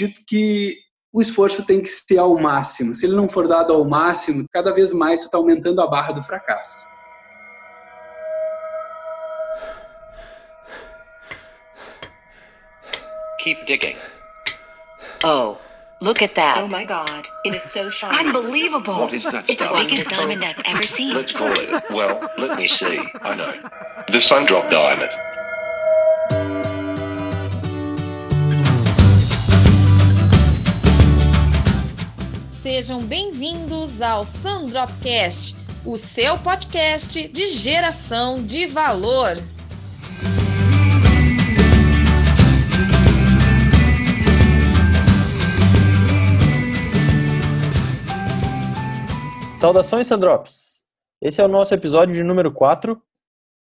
acredito que o esforço tem que ser ao máximo. Se ele não for dado ao máximo, cada vez mais você está aumentando a barra do fracasso. Keep digging. Oh, look at that. Oh my god, it is so shiny. Unbelievable. What is that It's the biggest diamond I've ever seen. Let's call it, well, let me see. I know. The Sundrop Diamond. Sejam bem-vindos ao Sandropcast, o seu podcast de geração de valor. Saudações, Sandrops! Esse é o nosso episódio de número 4.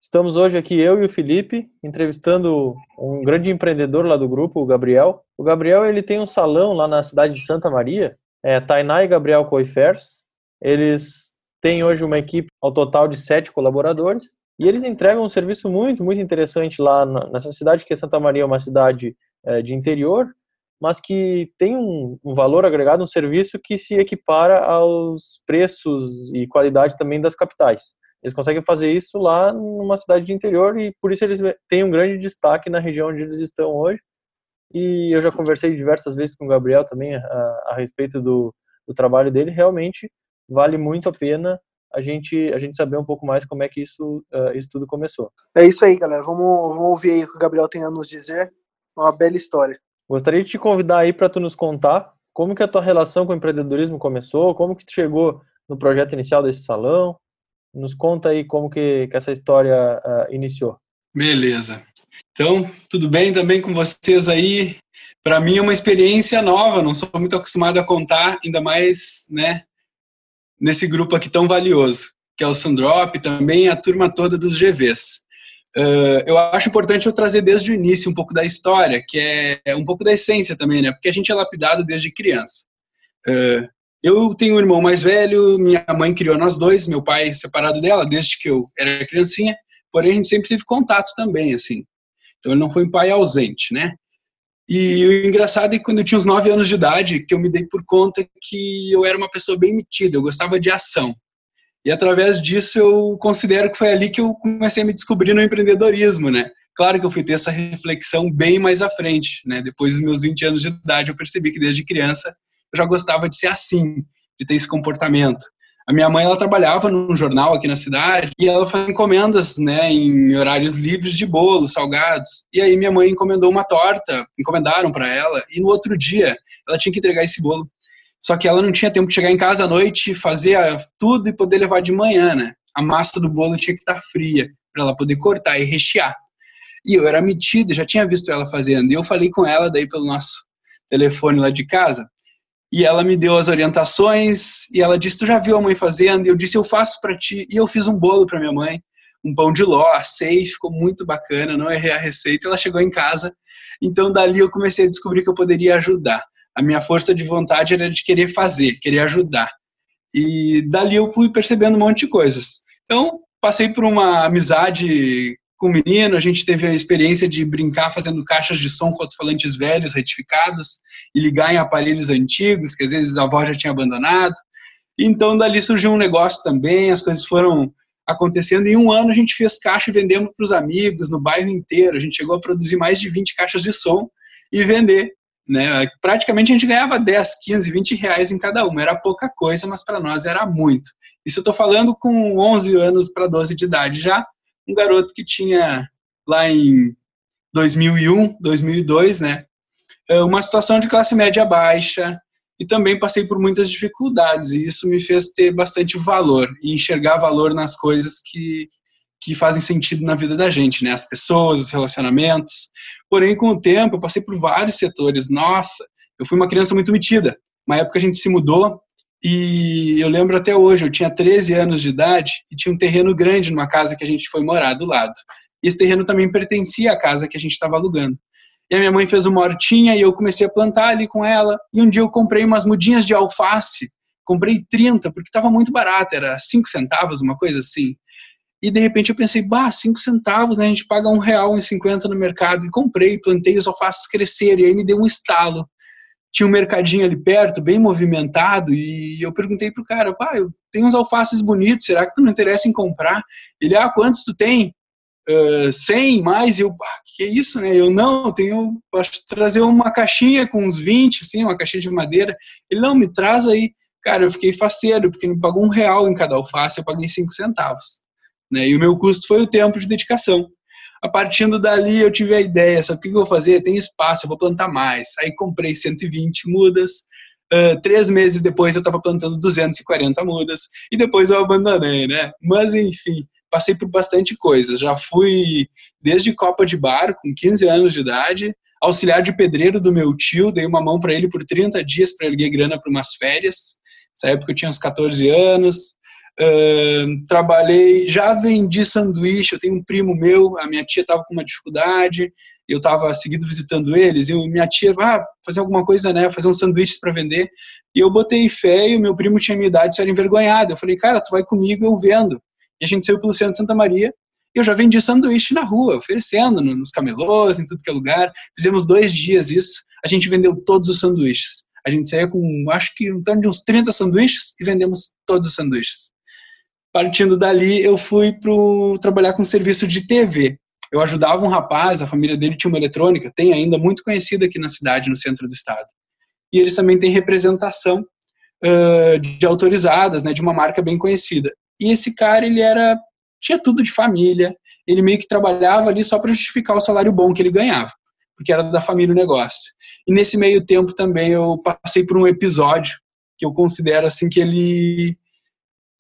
Estamos hoje aqui, eu e o Felipe, entrevistando um grande empreendedor lá do grupo, o Gabriel. O Gabriel ele tem um salão lá na cidade de Santa Maria, é Tainá e Gabriel Coifers. Eles têm hoje uma equipe ao total de sete colaboradores e eles entregam um serviço muito, muito interessante lá na- nessa cidade, que é Santa Maria, é uma cidade eh, de interior, mas que tem um, um valor agregado, um serviço que se equipara aos preços e qualidade também das capitais. Eles conseguem fazer isso lá numa cidade de interior e por isso eles têm um grande destaque na região onde eles estão hoje. E eu já conversei diversas vezes com o Gabriel também a, a respeito do, do trabalho dele. Realmente vale muito a pena a gente a gente saber um pouco mais como é que isso eh, isso tudo começou. É isso aí, galera. Vamos, vamos ouvir aí o que o Gabriel tem a nos dizer. Uma bela história. Gostaria de te convidar aí para tu nos contar como que a tua relação com o empreendedorismo começou, como que tu chegou no projeto inicial desse salão. Nos conta aí como que, que essa história ah, iniciou. Beleza. Então, tudo bem também com vocês aí? Para mim é uma experiência nova, não sou muito acostumado a contar, ainda mais, né, nesse grupo aqui tão valioso, que é o Sandrop, também a turma toda dos GVs. Uh, eu acho importante eu trazer desde o início um pouco da história, que é, é um pouco da essência também, né? Porque a gente é lapidado desde criança. Uh, eu tenho um irmão mais velho, minha mãe criou nós dois, meu pai separado dela desde que eu era criancinha, porém a gente sempre teve contato também, assim. Então ele não foi um pai ausente, né? E o engraçado é que quando eu tinha uns 9 anos de idade, que eu me dei por conta que eu era uma pessoa bem metida, eu gostava de ação. E através disso eu considero que foi ali que eu comecei a me descobrir no empreendedorismo, né? Claro que eu fui ter essa reflexão bem mais à frente, né? Depois dos meus 20 anos de idade, eu percebi que desde criança eu já gostava de ser assim, de ter esse comportamento. A minha mãe, ela trabalhava num jornal aqui na cidade e ela fazia encomendas, né, em horários livres de bolos, salgados. E aí minha mãe encomendou uma torta, encomendaram para ela e no outro dia ela tinha que entregar esse bolo. Só que ela não tinha tempo de chegar em casa à noite, fazer tudo e poder levar de manhã, né? A massa do bolo tinha que estar fria para ela poder cortar e rechear. E eu era metida, já tinha visto ela fazendo. E eu falei com ela daí pelo nosso telefone lá de casa. E ela me deu as orientações e ela disse: "Tu já viu a mãe fazendo?" E eu disse: "Eu faço para ti". E eu fiz um bolo para minha mãe, um pão de ló, assei, ficou muito bacana, não errei a receita. Ela chegou em casa. Então dali eu comecei a descobrir que eu poderia ajudar a minha força de vontade era de querer fazer, querer ajudar. E dali eu fui percebendo um monte de coisas. Então, passei por uma amizade com o menino, a gente teve a experiência de brincar fazendo caixas de som com alto-falantes velhos, retificados, e ligar em aparelhos antigos, que às vezes a avó já tinha abandonado. Então, dali surgiu um negócio também, as coisas foram acontecendo. Em um ano, a gente fez caixa e vendemos para os amigos, no bairro inteiro. A gente chegou a produzir mais de 20 caixas de som e vender né? Praticamente a gente ganhava 10, 15, 20 reais em cada uma. Era pouca coisa, mas para nós era muito. Isso eu estou falando com 11 anos para 12 de idade já. Um garoto que tinha lá em 2001, 2002, né? Uma situação de classe média baixa e também passei por muitas dificuldades e isso me fez ter bastante valor e enxergar valor nas coisas que que fazem sentido na vida da gente, né? As pessoas, os relacionamentos. Porém, com o tempo, eu passei por vários setores. Nossa, eu fui uma criança muito metida. Uma época a gente se mudou e eu lembro até hoje, eu tinha 13 anos de idade e tinha um terreno grande numa casa que a gente foi morar do lado. E esse terreno também pertencia à casa que a gente estava alugando. E a minha mãe fez uma hortinha e eu comecei a plantar ali com ela. E um dia eu comprei umas mudinhas de alface. Comprei 30, porque estava muito barato, era 5 centavos, uma coisa assim. E de repente eu pensei, bah, 5 centavos, né? A gente paga um real e cinquenta no mercado. E comprei, plantei os alfaces crescerem. E aí me deu um estalo. Tinha um mercadinho ali perto, bem movimentado, e eu perguntei pro cara, pá, eu tenho uns alfaces bonitos, será que tu não interessa em comprar? Ele, ah, quantos tu tem? Uh, 100 mais, e eu, ah, que é isso, né? Eu, não, eu tenho, posso trazer uma caixinha com uns 20, assim, uma caixinha de madeira. Ele, não, me traz aí. Cara, eu fiquei faceiro, porque ele me pagou um real em cada alface, eu paguei cinco centavos. Né? E o meu custo foi o tempo de dedicação. A partindo dali eu tive a ideia, sabe o que eu vou fazer? Tem espaço, eu vou plantar mais. Aí comprei 120 mudas, uh, três meses depois eu estava plantando 240 mudas, e depois eu abandonei, né? Mas enfim, passei por bastante coisa. Já fui desde copa de bar, com 15 anos de idade, auxiliar de pedreiro do meu tio, dei uma mão para ele por 30 dias para erguer grana para umas férias. Nessa época eu tinha uns 14 anos. Trabalhei, já vendi sanduíche. Eu tenho um primo meu, a minha tia estava com uma dificuldade, eu estava seguido visitando eles, e minha tia, ah, fazer alguma coisa, né, fazer uns sanduíches para vender. E eu botei fé e o meu primo tinha minha idade, isso era envergonhado. Eu falei, cara, tu vai comigo, eu vendo. E a gente saiu pelo centro de Santa Maria, eu já vendi sanduíche na rua, oferecendo nos camelôs, em tudo que é lugar. Fizemos dois dias isso, a gente vendeu todos os sanduíches. A gente saía com, acho que, um torno de uns 30 sanduíches e vendemos todos os sanduíches partindo dali, eu fui para trabalhar com serviço de TV. Eu ajudava um rapaz, a família dele tinha uma eletrônica, tem ainda muito conhecida aqui na cidade, no centro do estado. E eles também têm representação uh, de autorizadas, né, de uma marca bem conhecida. E esse cara, ele era tinha tudo de família, ele meio que trabalhava ali só para justificar o salário bom que ele ganhava, porque era da família o negócio. E nesse meio tempo também eu passei por um episódio que eu considero assim que ele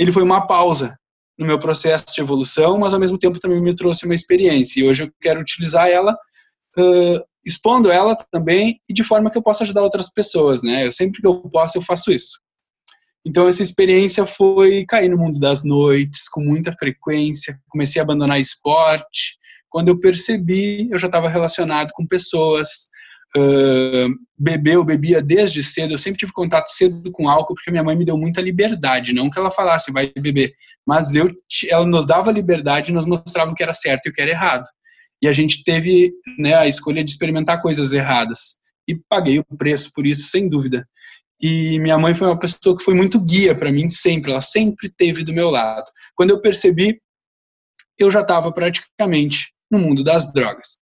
ele foi uma pausa no meu processo de evolução, mas ao mesmo tempo também me trouxe uma experiência. E hoje eu quero utilizar ela, uh, expondo ela também e de forma que eu possa ajudar outras pessoas, né? Eu sempre que eu posso eu faço isso. Então essa experiência foi cair no mundo das noites com muita frequência. Comecei a abandonar esporte. Quando eu percebi, eu já estava relacionado com pessoas, uh, beber, eu bebia desde cedo, eu sempre tive contato cedo com álcool, porque minha mãe me deu muita liberdade, não que ela falasse, vai beber, mas eu, ela nos dava liberdade e nos mostrava o que era certo e o que era errado. E a gente teve né, a escolha de experimentar coisas erradas. E paguei o preço por isso, sem dúvida. E minha mãe foi uma pessoa que foi muito guia para mim sempre, ela sempre teve do meu lado. Quando eu percebi, eu já estava praticamente no mundo das drogas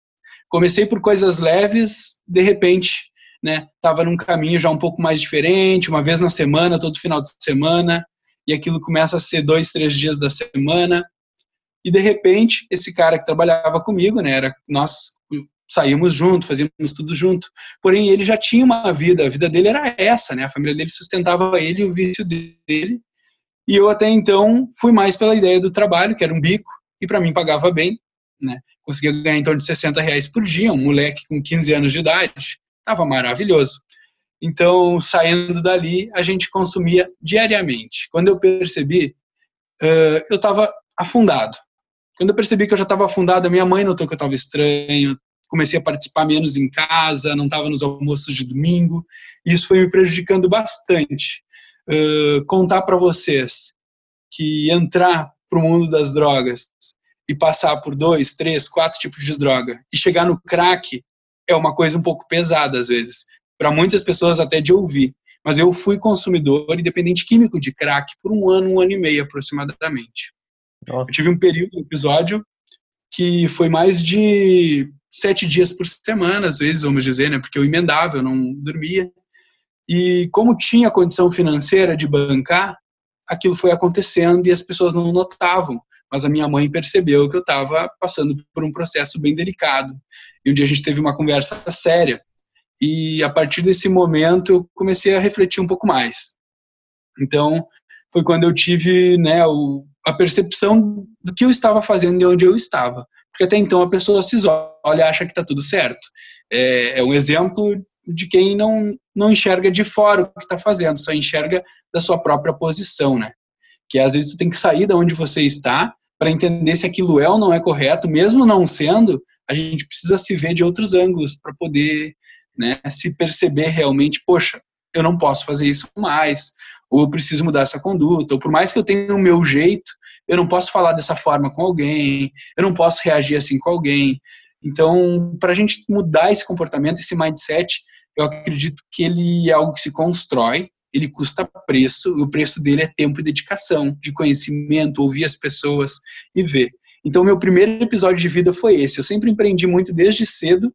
comecei por coisas leves, de repente, né, tava num caminho já um pouco mais diferente, uma vez na semana, todo final de semana, e aquilo começa a ser dois, três dias da semana, e de repente, esse cara que trabalhava comigo, né, era, nós saímos juntos, fazíamos tudo junto, porém ele já tinha uma vida, a vida dele era essa, né, a família dele sustentava ele e o vício dele, e eu até então fui mais pela ideia do trabalho, que era um bico, e para mim pagava bem, né? Conseguia ganhar em torno de 60 reais por dia, um moleque com 15 anos de idade, estava maravilhoso. Então, saindo dali, a gente consumia diariamente. Quando eu percebi, uh, eu estava afundado. Quando eu percebi que eu já estava afundado, a minha mãe notou que eu estava estranho, comecei a participar menos em casa, não estava nos almoços de domingo, e isso foi me prejudicando bastante. Uh, contar para vocês que entrar para o mundo das drogas e passar por dois, três, quatro tipos de droga e chegar no crack é uma coisa um pouco pesada às vezes, para muitas pessoas até de ouvir. Mas eu fui consumidor e dependente químico de crack por um ano, um ano e meio aproximadamente. Nossa. Eu tive um período, um episódio, que foi mais de sete dias por semana, às vezes, vamos dizer, né? Porque eu emendava, eu não dormia. E como tinha condição financeira de bancar, aquilo foi acontecendo e as pessoas não notavam mas a minha mãe percebeu que eu estava passando por um processo bem delicado. E um dia a gente teve uma conversa séria. E a partir desse momento eu comecei a refletir um pouco mais. Então, foi quando eu tive né, o, a percepção do que eu estava fazendo e onde eu estava. Porque até então a pessoa se olha e acha que está tudo certo. É, é um exemplo de quem não, não enxerga de fora o que está fazendo, só enxerga da sua própria posição, né? Que às vezes tu tem que sair da onde você está para entender se aquilo é ou não é correto, mesmo não sendo, a gente precisa se ver de outros ângulos para poder né, se perceber realmente, poxa, eu não posso fazer isso mais, ou eu preciso mudar essa conduta, ou por mais que eu tenha o meu jeito, eu não posso falar dessa forma com alguém, eu não posso reagir assim com alguém. Então, para a gente mudar esse comportamento, esse mindset, eu acredito que ele é algo que se constrói, ele custa preço, e o preço dele é tempo e dedicação, de conhecimento, ouvir as pessoas e ver. Então, meu primeiro episódio de vida foi esse. Eu sempre empreendi muito desde cedo,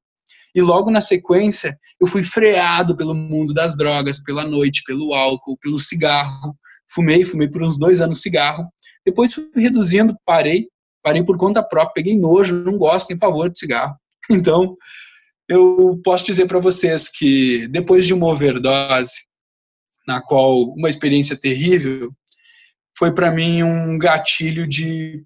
e logo na sequência, eu fui freado pelo mundo das drogas, pela noite, pelo álcool, pelo cigarro. Fumei, fumei por uns dois anos cigarro. Depois fui reduzindo, parei, parei por conta própria, peguei nojo, não gosto, nem pavor de cigarro. Então, eu posso dizer para vocês que depois de uma overdose, na qual uma experiência terrível, foi para mim um gatilho de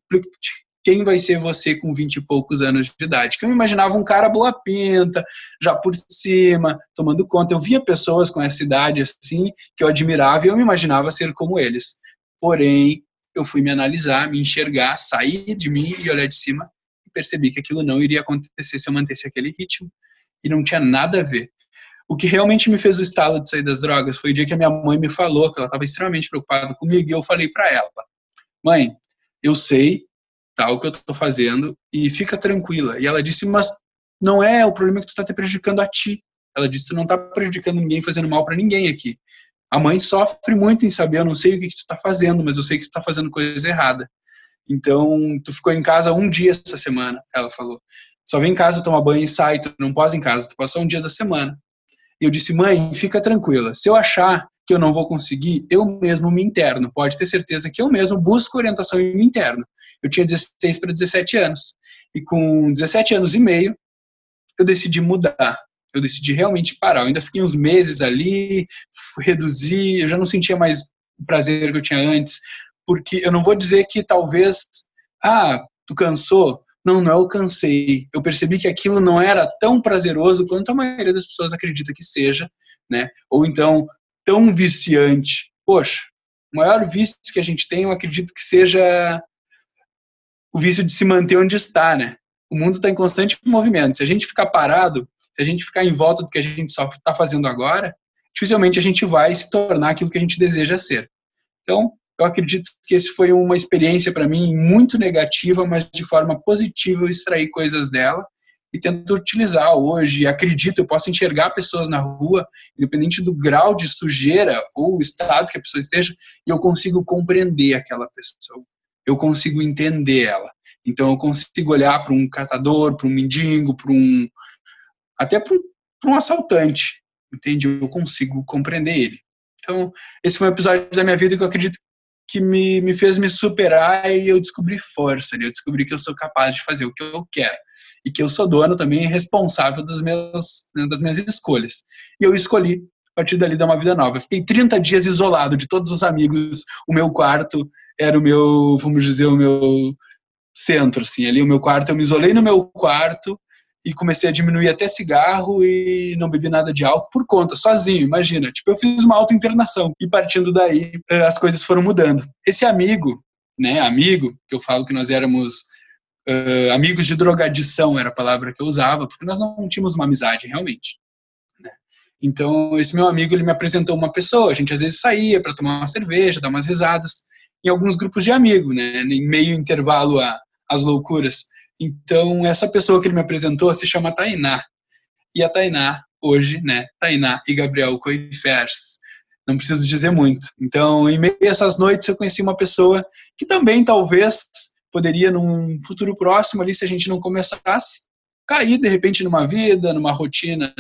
quem vai ser você com 20 e poucos anos de idade. Que eu imaginava um cara boa pinta, já por cima, tomando conta. Eu via pessoas com essa idade assim, que eu admirava e eu me imaginava ser como eles. Porém, eu fui me analisar, me enxergar, sair de mim e olhar de cima e percebi que aquilo não iria acontecer se eu mantesse aquele ritmo e não tinha nada a ver. O que realmente me fez o estalo de sair das drogas foi o dia que a minha mãe me falou que ela estava extremamente preocupada comigo e eu falei para ela: "Mãe, eu sei tal o que eu estou fazendo e fica tranquila". E ela disse: "Mas não é o problema que tu está te prejudicando a ti". Ela disse: "Tu não está prejudicando ninguém, fazendo mal para ninguém aqui". A mãe sofre muito em saber, eu não sei o que, tu está fazendo, mas eu sei que tu está fazendo coisa errada. Então, tu ficou em casa um dia essa semana, ela falou. Só vem em casa, toma banho e sai, tu não pode em casa, tu passou um dia da semana. Eu disse, mãe, fica tranquila. Se eu achar que eu não vou conseguir, eu mesmo me interno. Pode ter certeza que eu mesmo busco orientação e me interno. Eu tinha 16 para 17 anos. E com 17 anos e meio, eu decidi mudar. Eu decidi realmente parar. Eu ainda fiquei uns meses ali, reduzir, eu já não sentia mais o prazer que eu tinha antes. Porque eu não vou dizer que talvez, ah, tu cansou, não, não alcancei. Eu percebi que aquilo não era tão prazeroso quanto a maioria das pessoas acredita que seja, né? Ou então tão viciante. Poxa, o maior vício que a gente tem, eu acredito que seja o vício de se manter onde está, né? O mundo está em constante movimento. Se a gente ficar parado, se a gente ficar em volta do que a gente só está fazendo agora, dificilmente a gente vai se tornar aquilo que a gente deseja ser. Então, eu acredito que esse foi uma experiência para mim muito negativa, mas de forma positiva eu extraí coisas dela e tento utilizar hoje. Acredito, eu posso enxergar pessoas na rua, independente do grau de sujeira ou estado que a pessoa esteja, e eu consigo compreender aquela pessoa. Eu consigo entender ela. Então eu consigo olhar para um catador, para um mendigo, para um até para um, um assaltante, entende? Eu consigo compreender ele. Então, esse foi um episódio da minha vida que eu acredito que me, me fez me superar e eu descobri força, né? eu descobri que eu sou capaz de fazer o que eu quero e que eu sou dono também e responsável das minhas, né, das minhas escolhas. E eu escolhi, a partir dali, dar uma vida nova. Fiquei 30 dias isolado de todos os amigos, o meu quarto era o meu, vamos dizer, o meu centro, assim, ali o meu quarto, eu me isolei no meu quarto, e comecei a diminuir até cigarro e não bebi nada de álcool por conta, sozinho, imagina. Tipo, eu fiz uma auto-internação e partindo daí eh, as coisas foram mudando. Esse amigo, né, amigo, que eu falo que nós éramos uh, amigos de drogadição, era a palavra que eu usava, porque nós não tínhamos uma amizade realmente. Né? Então, esse meu amigo, ele me apresentou uma pessoa, a gente às vezes saía para tomar uma cerveja, dar umas risadas, em alguns grupos de amigos, né, em meio intervalo às loucuras. Então, essa pessoa que ele me apresentou se chama Tainá. E a Tainá, hoje, né, Tainá e Gabriel Coifers. Não preciso dizer muito. Então, em meio a essas noites, eu conheci uma pessoa que também, talvez, poderia, num futuro próximo ali, se a gente não começasse, cair, de repente, numa vida, numa rotina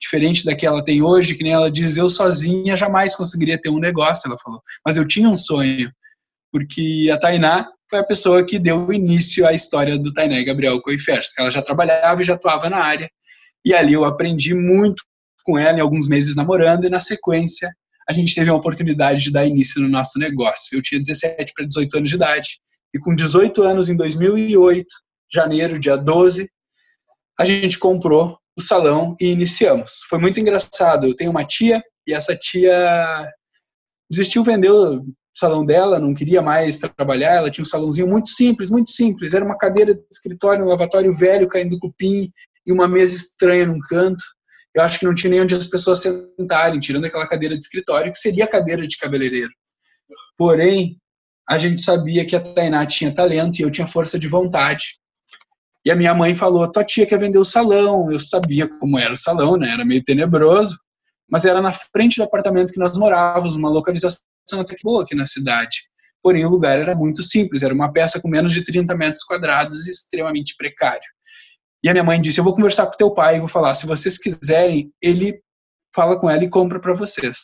diferente da que ela tem hoje, que nem ela diz, eu sozinha jamais conseguiria ter um negócio, ela falou. Mas eu tinha um sonho, porque a Tainá foi a pessoa que deu início à história do Tainá e Gabriel Coifers. Ela já trabalhava e já atuava na área, e ali eu aprendi muito com ela em alguns meses namorando, e na sequência a gente teve a oportunidade de dar início no nosso negócio. Eu tinha 17 para 18 anos de idade, e com 18 anos, em 2008, janeiro, dia 12, a gente comprou o salão e iniciamos. Foi muito engraçado. Eu tenho uma tia, e essa tia desistiu, vendeu salão dela, não queria mais trabalhar, ela tinha um salãozinho muito simples, muito simples, era uma cadeira de escritório, um lavatório velho caindo cupim e uma mesa estranha num canto. Eu acho que não tinha nem onde as pessoas sentarem, tirando aquela cadeira de escritório, que seria a cadeira de cabeleireiro. Porém, a gente sabia que a Tainá tinha talento e eu tinha força de vontade. E a minha mãe falou: tua tia quer vender o salão. Eu sabia como era o salão, né? Era meio tenebroso, mas era na frente do apartamento que nós morávamos, uma localização até que boa aqui na cidade. Porém, o lugar era muito simples, era uma peça com menos de 30 metros quadrados e extremamente precário. E a minha mãe disse: Eu vou conversar com teu pai e vou falar, se vocês quiserem, ele fala com ela e compra para vocês.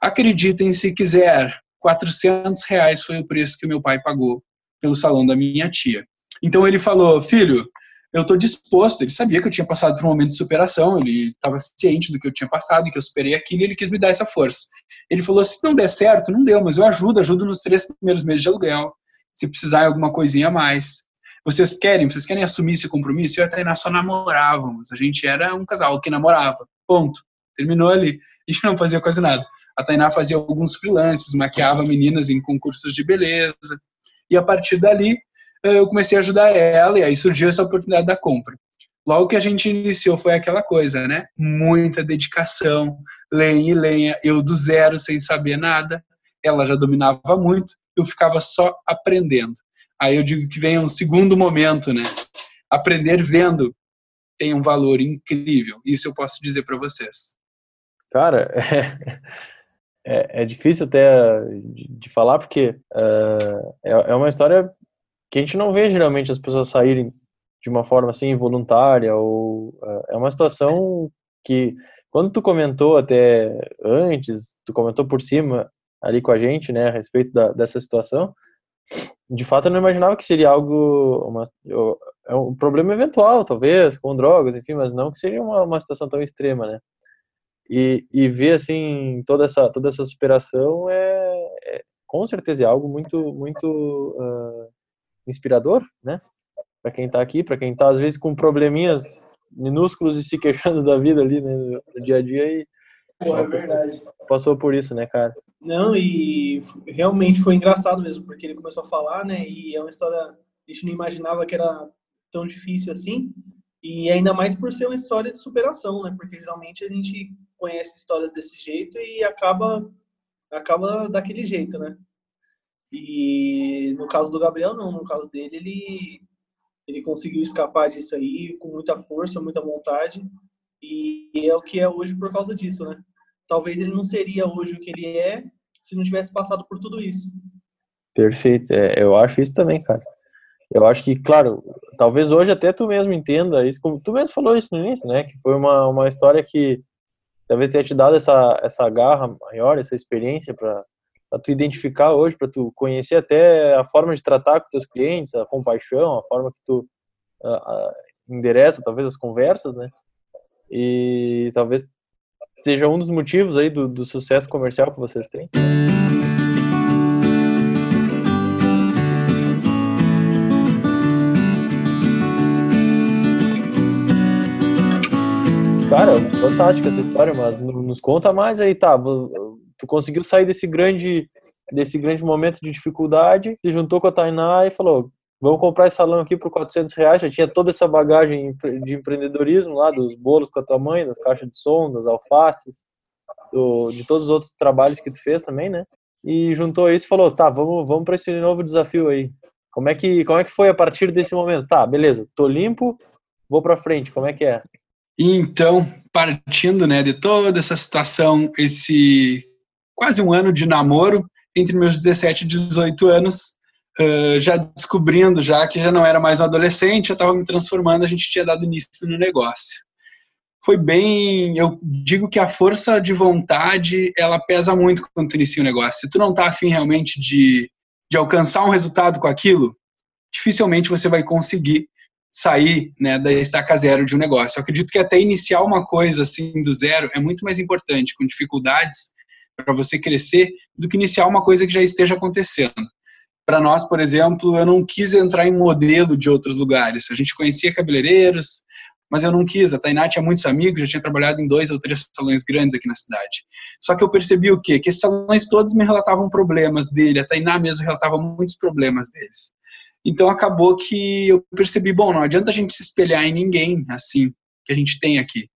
Acreditem se quiser, 400 reais foi o preço que meu pai pagou pelo salão da minha tia. Então ele falou, filho, eu estou disposto. Ele sabia que eu tinha passado por um momento de superação, ele estava ciente do que eu tinha passado que eu superei aquilo e ele quis me dar essa força. Ele falou: se não der certo, não deu, mas eu ajudo, ajudo nos três primeiros meses de aluguel. Se precisar alguma coisinha a mais. Vocês querem? Vocês querem assumir esse compromisso? Eu e a Tainá só namorávamos. A gente era um casal que namorava. Ponto. Terminou ali. A gente não fazia quase nada. A Tainá fazia alguns freelances, maquiava meninas em concursos de beleza. E a partir dali, eu comecei a ajudar ela e aí surgiu essa oportunidade da compra. Logo que a gente iniciou foi aquela coisa, né? Muita dedicação, lenha e lenha, eu do zero, sem saber nada. Ela já dominava muito, eu ficava só aprendendo. Aí eu digo que vem um segundo momento, né? Aprender vendo tem um valor incrível. Isso eu posso dizer para vocês. Cara, é, é, é, difícil até de, de falar, porque uh, é, é uma história que a gente não vê geralmente as pessoas saírem de uma forma assim voluntária ou uh, é uma situação que quando tu comentou até antes, tu comentou por cima ali com a gente, né, a respeito da, dessa situação, de fato eu não imaginava que seria algo uma, é um problema eventual, talvez, com drogas, enfim, mas não que seria uma, uma situação tão extrema, né? E, e ver assim toda essa toda essa superação é, é com certeza é algo muito muito uh, inspirador, né? Para quem está aqui, para quem está às vezes com probleminhas minúsculos e se queixando da vida ali né, no dia a dia e Pô, é verdade. Passou por isso, né, cara? Não, e realmente foi engraçado mesmo, porque ele começou a falar, né? E é uma história a gente não imaginava que era tão difícil assim. E ainda mais por ser uma história de superação, né? Porque geralmente a gente conhece histórias desse jeito e acaba acaba daquele jeito, né? E no caso do Gabriel, não. No caso dele, ele, ele conseguiu escapar disso aí com muita força, muita vontade. E é o que é hoje por causa disso, né? Talvez ele não seria hoje o que ele é se não tivesse passado por tudo isso. Perfeito. É, eu acho isso também, cara. Eu acho que, claro, talvez hoje até tu mesmo entenda isso, como tu mesmo falou isso no início, né? Que foi uma, uma história que talvez tenha te dado essa, essa garra maior, essa experiência para para tu identificar hoje, para tu conhecer até a forma de tratar com teus clientes, a compaixão, a forma que tu endereça talvez as conversas, né? E talvez seja um dos motivos aí do, do sucesso comercial que vocês têm. Cara, fantástica essa história, mas nos conta mais aí, tá? Tu conseguiu sair desse grande desse grande momento de dificuldade, se juntou com a Tainá e falou, vamos comprar esse salão aqui por 400 reais, já tinha toda essa bagagem de empreendedorismo lá, dos bolos com a tua mãe, das caixas de som, das alfaces, do, de todos os outros trabalhos que tu fez também, né? E juntou isso e falou, tá, vamos, vamos para esse novo desafio aí. Como é que como é que foi a partir desse momento? Tá, beleza, tô limpo, vou para frente. Como é que é? Então, partindo, né, de toda essa situação, esse quase um ano de namoro entre meus 17 e 18 anos, uh, já descobrindo já que já não era mais um adolescente, já estava me transformando, a gente tinha dado início no negócio. Foi bem, eu digo que a força de vontade, ela pesa muito quando tu inicia um negócio. Se tu não tá afim realmente de, de alcançar um resultado com aquilo, dificilmente você vai conseguir sair né, da estaca zero de um negócio. Eu acredito que até iniciar uma coisa assim do zero é muito mais importante, com dificuldades, para você crescer do que iniciar uma coisa que já esteja acontecendo. Para nós, por exemplo, eu não quis entrar em modelo de outros lugares. A gente conhecia cabeleireiros, mas eu não quis. A Tainá tinha muitos amigos, já tinha trabalhado em dois ou três salões grandes aqui na cidade. Só que eu percebi o quê? Que esses salões todos me relatavam problemas dele, a Tainá mesmo relatava muitos problemas deles. Então acabou que eu percebi, bom, não adianta a gente se espelhar em ninguém assim que a gente tem aqui.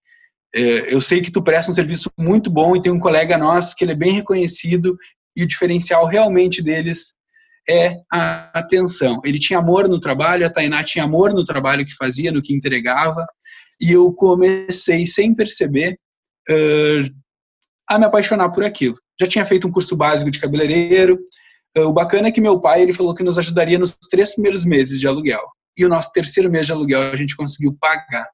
É, eu sei que tu presta um serviço muito bom e tem um colega nosso que ele é bem reconhecido e o diferencial realmente deles é a atenção. Ele tinha amor no trabalho, a Tainá tinha amor no trabalho que fazia, no que entregava, e eu comecei, sem perceber, uh, a me apaixonar por aquilo. Já tinha feito um curso básico de cabeleireiro. Uh, o bacana é que meu pai ele falou que nos ajudaria nos três primeiros meses de aluguel. E o nosso terceiro mês de aluguel a gente conseguiu pagar.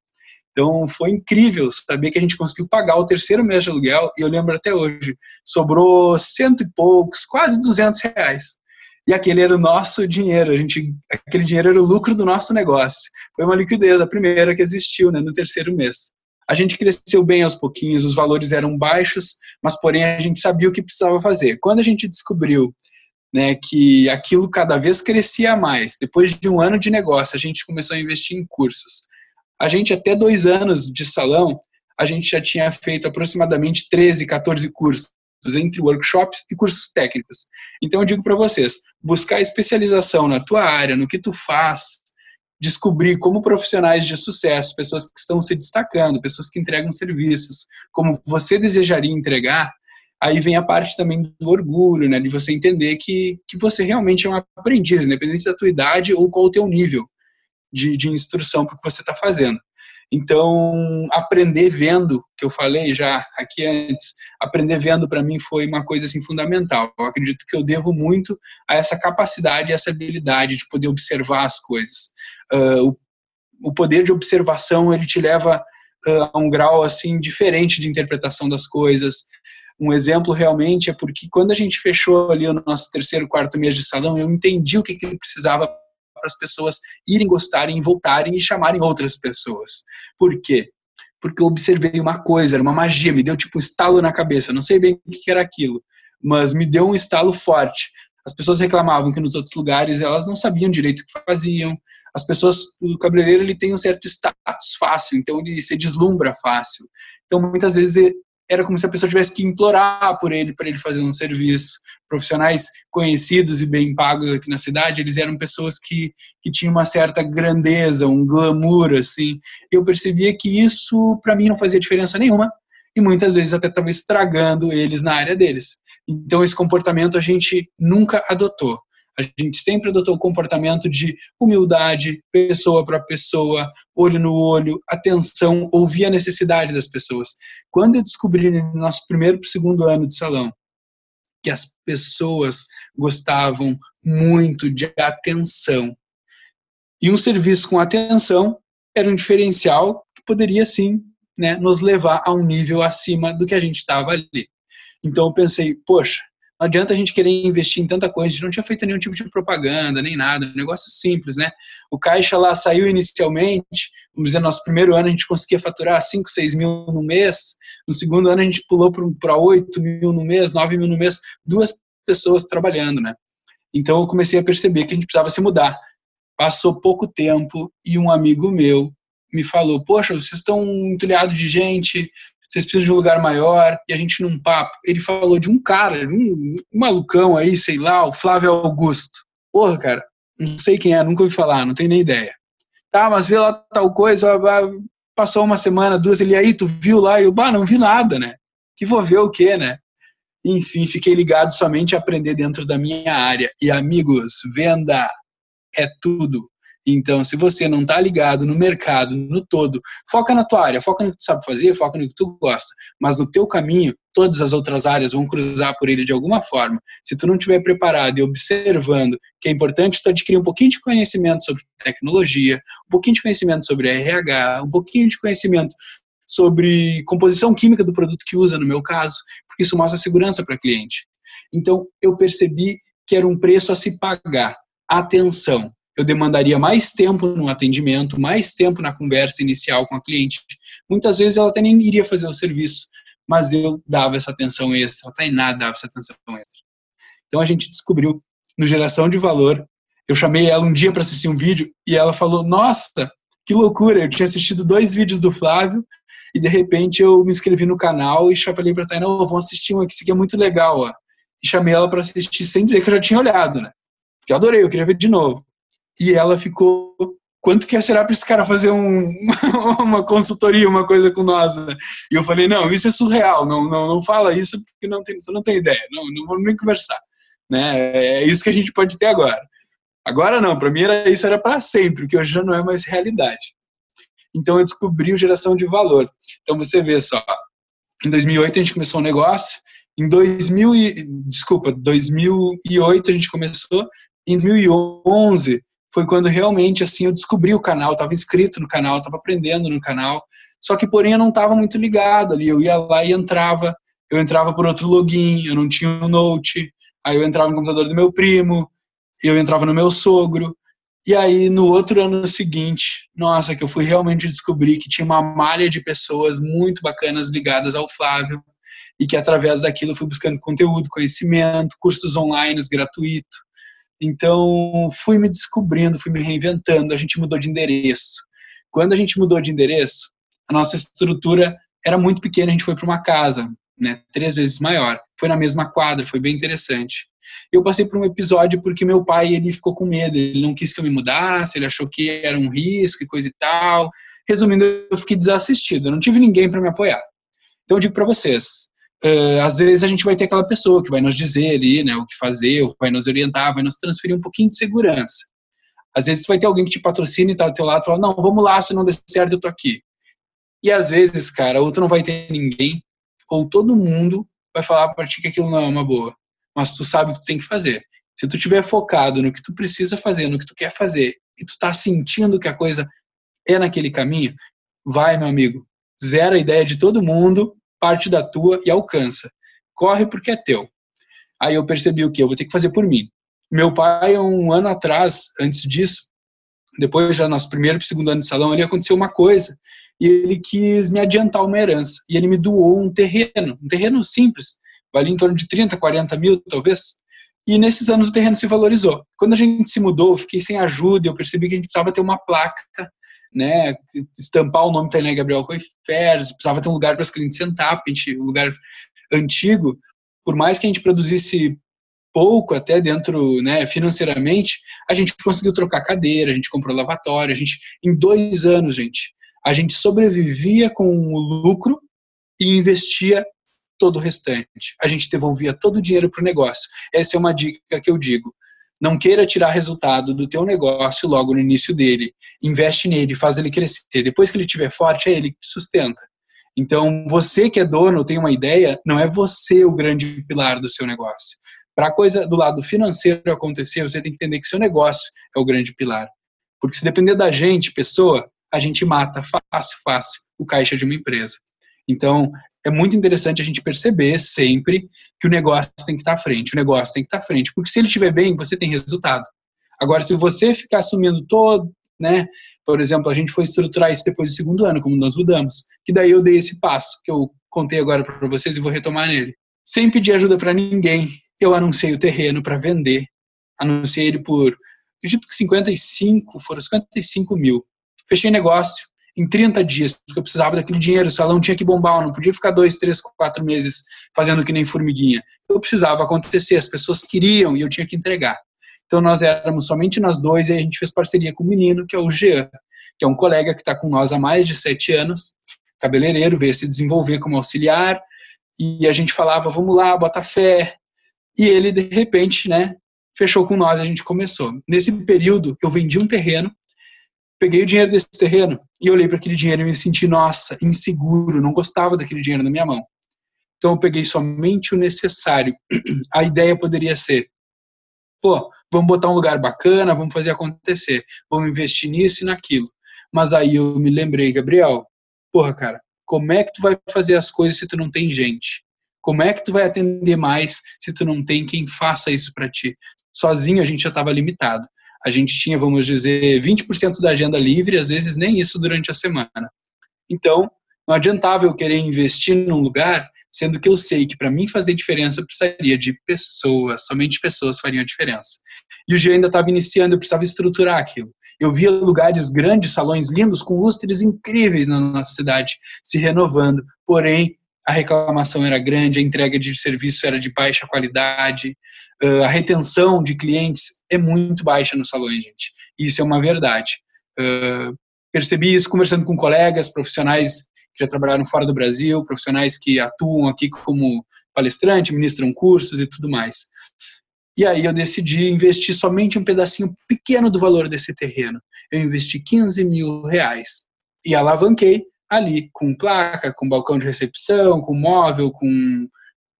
Então foi incrível saber que a gente conseguiu pagar o terceiro mês de aluguel e eu lembro até hoje, sobrou cento e poucos, quase duzentos reais. E aquele era o nosso dinheiro, a gente, aquele dinheiro era o lucro do nosso negócio. Foi uma liquidez, a primeira que existiu né, no terceiro mês. A gente cresceu bem aos pouquinhos, os valores eram baixos, mas porém a gente sabia o que precisava fazer. Quando a gente descobriu né, que aquilo cada vez crescia mais, depois de um ano de negócio, a gente começou a investir em cursos. A gente, até dois anos de salão, a gente já tinha feito aproximadamente 13, 14 cursos, entre workshops e cursos técnicos. Então, eu digo para vocês, buscar especialização na tua área, no que tu faz, descobrir como profissionais de sucesso, pessoas que estão se destacando, pessoas que entregam serviços, como você desejaria entregar, aí vem a parte também do orgulho, né, de você entender que, que você realmente é um aprendiz, independente da tua idade ou qual o teu nível de, de instrução para o que você está fazendo. Então, aprender vendo, que eu falei já aqui antes, aprender vendo para mim foi uma coisa assim fundamental. Eu acredito que eu devo muito a essa capacidade, essa habilidade de poder observar as coisas. Uh, o, o, poder de observação ele te leva uh, a um grau assim diferente de interpretação das coisas. Um exemplo realmente é porque quando a gente fechou ali o nosso terceiro, quarto mês de salão, eu entendi o que, que precisava para as pessoas irem gostarem, voltarem e chamarem outras pessoas. Por quê? Porque eu observei uma coisa, era uma magia, me deu tipo um estalo na cabeça, não sei bem o que era aquilo, mas me deu um estalo forte. As pessoas reclamavam que nos outros lugares elas não sabiam direito o que faziam. As pessoas, o cabeleireiro ele tem um certo status fácil, então ele se deslumbra fácil. Então muitas vezes era como se a pessoa tivesse que implorar por ele para ele fazer um serviço. Profissionais conhecidos e bem pagos aqui na cidade, eles eram pessoas que, que tinham uma certa grandeza, um glamour, assim. Eu percebia que isso, para mim, não fazia diferença nenhuma e muitas vezes até estava estragando eles na área deles. Então, esse comportamento a gente nunca adotou. A gente sempre adotou o comportamento de humildade, pessoa para pessoa, olho no olho, atenção, ouvir a necessidade das pessoas. Quando eu descobri no nosso primeiro para segundo ano de salão que as pessoas gostavam muito de atenção e um serviço com atenção era um diferencial que poderia sim né, nos levar a um nível acima do que a gente estava ali. Então eu pensei, poxa, não adianta a gente querer investir em tanta coisa, a gente não tinha feito nenhum tipo de propaganda, nem nada, um negócio simples, né? O caixa lá saiu inicialmente, vamos dizer, no nosso primeiro ano a gente conseguia faturar 5, 6 mil no mês, no segundo ano a gente pulou para 8 mil no mês, 9 mil no mês, duas pessoas trabalhando, né? Então eu comecei a perceber que a gente precisava se mudar. Passou pouco tempo e um amigo meu me falou: Poxa, vocês estão entulhados de gente, vocês precisam de um lugar maior, e a gente num papo, ele falou de um cara, um, um malucão aí, sei lá, o Flávio Augusto. Porra, cara, não sei quem é, nunca ouvi falar, não tenho nem ideia. Tá, mas vê lá tal coisa, passou uma semana, duas, ele aí, tu viu lá? E eu, bah, não vi nada, né? Que vou ver o quê, né? Enfim, fiquei ligado somente a aprender dentro da minha área. E amigos, venda é tudo. Então, se você não está ligado no mercado, no todo, foca na tua área, foca no que tu sabe fazer, foca no que tu gosta. Mas no teu caminho, todas as outras áreas vão cruzar por ele de alguma forma. Se tu não estiver preparado e observando que é importante tu adquirir um pouquinho de conhecimento sobre tecnologia, um pouquinho de conhecimento sobre RH, um pouquinho de conhecimento sobre composição química do produto que usa, no meu caso, porque isso mostra segurança para cliente. Então, eu percebi que era um preço a se pagar. Atenção, eu demandaria mais tempo no atendimento, mais tempo na conversa inicial com a cliente. Muitas vezes ela até nem iria fazer o serviço, mas eu dava essa atenção extra, a Tainá dava essa atenção extra. Então a gente descobriu no Geração de Valor, eu chamei ela um dia para assistir um vídeo e ela falou: Nossa, que loucura! Eu tinha assistido dois vídeos do Flávio e de repente eu me inscrevi no canal e falei para a Tainá: oh, Vamos assistir um aqui, isso aqui é muito legal. Ó. E chamei ela para assistir sem dizer que eu já tinha olhado, né? Porque eu adorei, eu queria ver de novo e ela ficou quanto que será para esse cara fazer um, uma consultoria, uma coisa com nós, né? E eu falei, não, isso é surreal, não, não, não fala isso porque não tem, não tem ideia, não, não vou nem conversar. né? É isso que a gente pode ter agora. Agora não, para mim era isso era para sempre, que hoje já não é mais realidade. Então eu descobri o geração de valor. Então você vê só, em 2008 a gente começou um negócio, em 2000 e, desculpa, 2008 a gente começou, em 2011 foi quando realmente assim eu descobri o canal, estava inscrito no canal, estava aprendendo no canal. Só que porém eu não estava muito ligado ali, eu ia lá e entrava, eu entrava por outro login, eu não tinha um note, aí eu entrava no computador do meu primo, eu entrava no meu sogro, e aí no outro ano seguinte, nossa, que eu fui realmente descobrir que tinha uma malha de pessoas muito bacanas ligadas ao Flávio, e que através daquilo eu fui buscando conteúdo, conhecimento, cursos online gratuitos. Então, fui me descobrindo, fui me reinventando, a gente mudou de endereço. Quando a gente mudou de endereço, a nossa estrutura era muito pequena, a gente foi para uma casa, né, três vezes maior. Foi na mesma quadra, foi bem interessante. Eu passei por um episódio porque meu pai ele ficou com medo, ele não quis que eu me mudasse, ele achou que era um risco e coisa e tal. Resumindo, eu fiquei desassistido, eu não tive ninguém para me apoiar. Então eu digo para vocês, uh, às vezes a gente vai ter aquela pessoa que vai nos dizer ali, né, o que fazer, vai nos orientar, vai nos transferir um pouquinho de segurança. Às vezes tu vai ter alguém que te patrocina e tá do teu lado fala, não, vamos lá, se não der certo eu tô aqui. E às vezes, cara, ou tu não vai ter ninguém, ou todo mundo vai falar para ti que aquilo não é uma boa. Mas tu sabe o que tu tem que fazer. Se tu tiver focado no que tu precisa fazer, no que tu quer fazer, e tu tá sentindo que a coisa é naquele caminho, vai, meu amigo. Zera a ideia de todo mundo, parte da tua e alcança. Corre porque é teu. Aí eu percebi o que? Eu vou ter que fazer por mim. Meu pai, um ano atrás, antes disso, depois já nosso primeiro e segundo ano de salão, ali aconteceu uma coisa e ele quis me adiantar uma herança. E ele me doou um terreno, um terreno simples, valia em torno de 30, 40 mil, talvez. E nesses anos o terreno se valorizou. Quando a gente se mudou, eu fiquei sem ajuda, eu percebi que a gente precisava ter uma placa, né, estampar o nome Tainá Gabriel Coifers, precisava ter um lugar para as clientes sentar, porque a gente, um lugar antigo, por mais que a gente produzisse pouco até dentro, né, financeiramente, a gente conseguiu trocar cadeira, a gente comprou lavatório, a gente, em dois anos, gente, a gente sobrevivia com o lucro e investia todo o restante. A gente devolvia todo o dinheiro para o negócio. Essa é uma dica que eu digo. Não queira tirar resultado do teu negócio logo no início dele. Investe nele, faz ele crescer. Depois que ele estiver forte, é ele que sustenta. Então, você que é dono, tem uma ideia, não é você o grande pilar do seu negócio. Para a coisa do lado financeiro acontecer, você tem que entender que seu negócio é o grande pilar. Porque se depender da gente, pessoa, a gente mata fácil, fácil o caixa de uma empresa. Então, é muito interessante a gente perceber sempre que o negócio tem que estar à frente, o negócio tem que estar à frente, porque se ele estiver bem, você tem resultado. Agora, se você ficar assumindo todo, né, por exemplo, a gente foi estruturar isso depois do segundo ano, como nós mudamos, que daí eu dei esse passo que eu contei agora para vocês e vou retomar nele. Sem pedir ajuda para ninguém, eu anunciei o terreno para vender, anunciei ele por, acredito que 55, foram 55 mil. Fechei negócio em 30 dias, porque eu precisava daquele dinheiro, o salão tinha que bombar, eu não podia ficar dois, três, quatro meses fazendo que nem formiguinha. Eu precisava acontecer, as pessoas queriam e eu tinha que entregar. Então nós éramos somente nós dois e a gente fez parceria com um menino, que é o Jean, que é um colega que está com nós há mais de sete anos, cabeleireiro, veio se desenvolver como auxiliar, e a gente falava, vamos lá, bota fé. E ele, de repente, né, fechou com nós, a gente começou. Nesse período, eu vendi um terreno peguei o dinheiro desse terreno e olhei para aquele dinheiro e me senti, nossa, inseguro, não gostava daquele dinheiro na minha mão. Então eu peguei somente o necessário. A ideia poderia ser, pô, vamos botar um lugar bacana, vamos fazer acontecer, vamos investir nisso e naquilo. Mas aí eu me lembrei, Gabriel, porra, cara, como é que tu vai fazer as coisas se tu não tem gente? Como é que tu vai atender mais se tu não tem quem faça isso para ti? Sozinho a gente já estava limitado a gente tinha, vamos dizer, 20% da agenda livre, às vezes nem isso durante a semana. Então, não adiantava eu querer investir num lugar, sendo que eu sei que para mim fazer diferença eu precisaria de pessoas, somente pessoas fariam a diferença. E o dia ainda estava iniciando, eu precisava estruturar aquilo. Eu via lugares grandes, salões lindos, com lustres incríveis na nossa cidade, se renovando, porém a reclamação era grande, a entrega de serviço era de baixa qualidade, a retenção de clientes é muito baixa nos salões, gente. Isso é uma verdade. Percebi isso conversando com colegas, profissionais que já trabalharam fora do Brasil, profissionais que atuam aqui como palestrante, ministram cursos e tudo mais. E aí eu decidi investir somente um pedacinho pequeno do valor desse terreno. Eu investi 15 mil reais e alavanquei ali com placa, com balcão de recepção, com móvel, com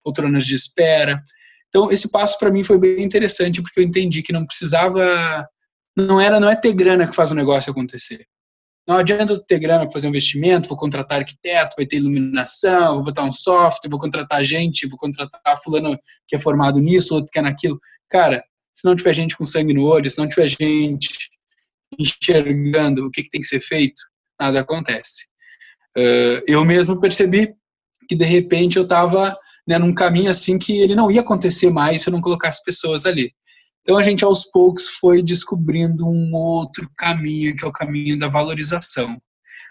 poltronas de espera. Então esse passo para mim foi bem interessante porque eu entendi que não precisava, não era, não é ter grana que faz o negócio acontecer. Não adianta ter grana para fazer um investimento, vou contratar arquiteto, vai ter iluminação, vou botar um software, vou contratar gente, vou contratar fulano que é formado nisso, outro que é naquilo. Cara, se não tiver gente com sangue no olho, se não tiver gente enxergando o que, que tem que ser feito, nada acontece. Uh, eu mesmo percebi que de repente eu estava né, num caminho assim que ele não ia acontecer mais se eu não colocasse pessoas ali. Então a gente aos poucos foi descobrindo um outro caminho, que é o caminho da valorização.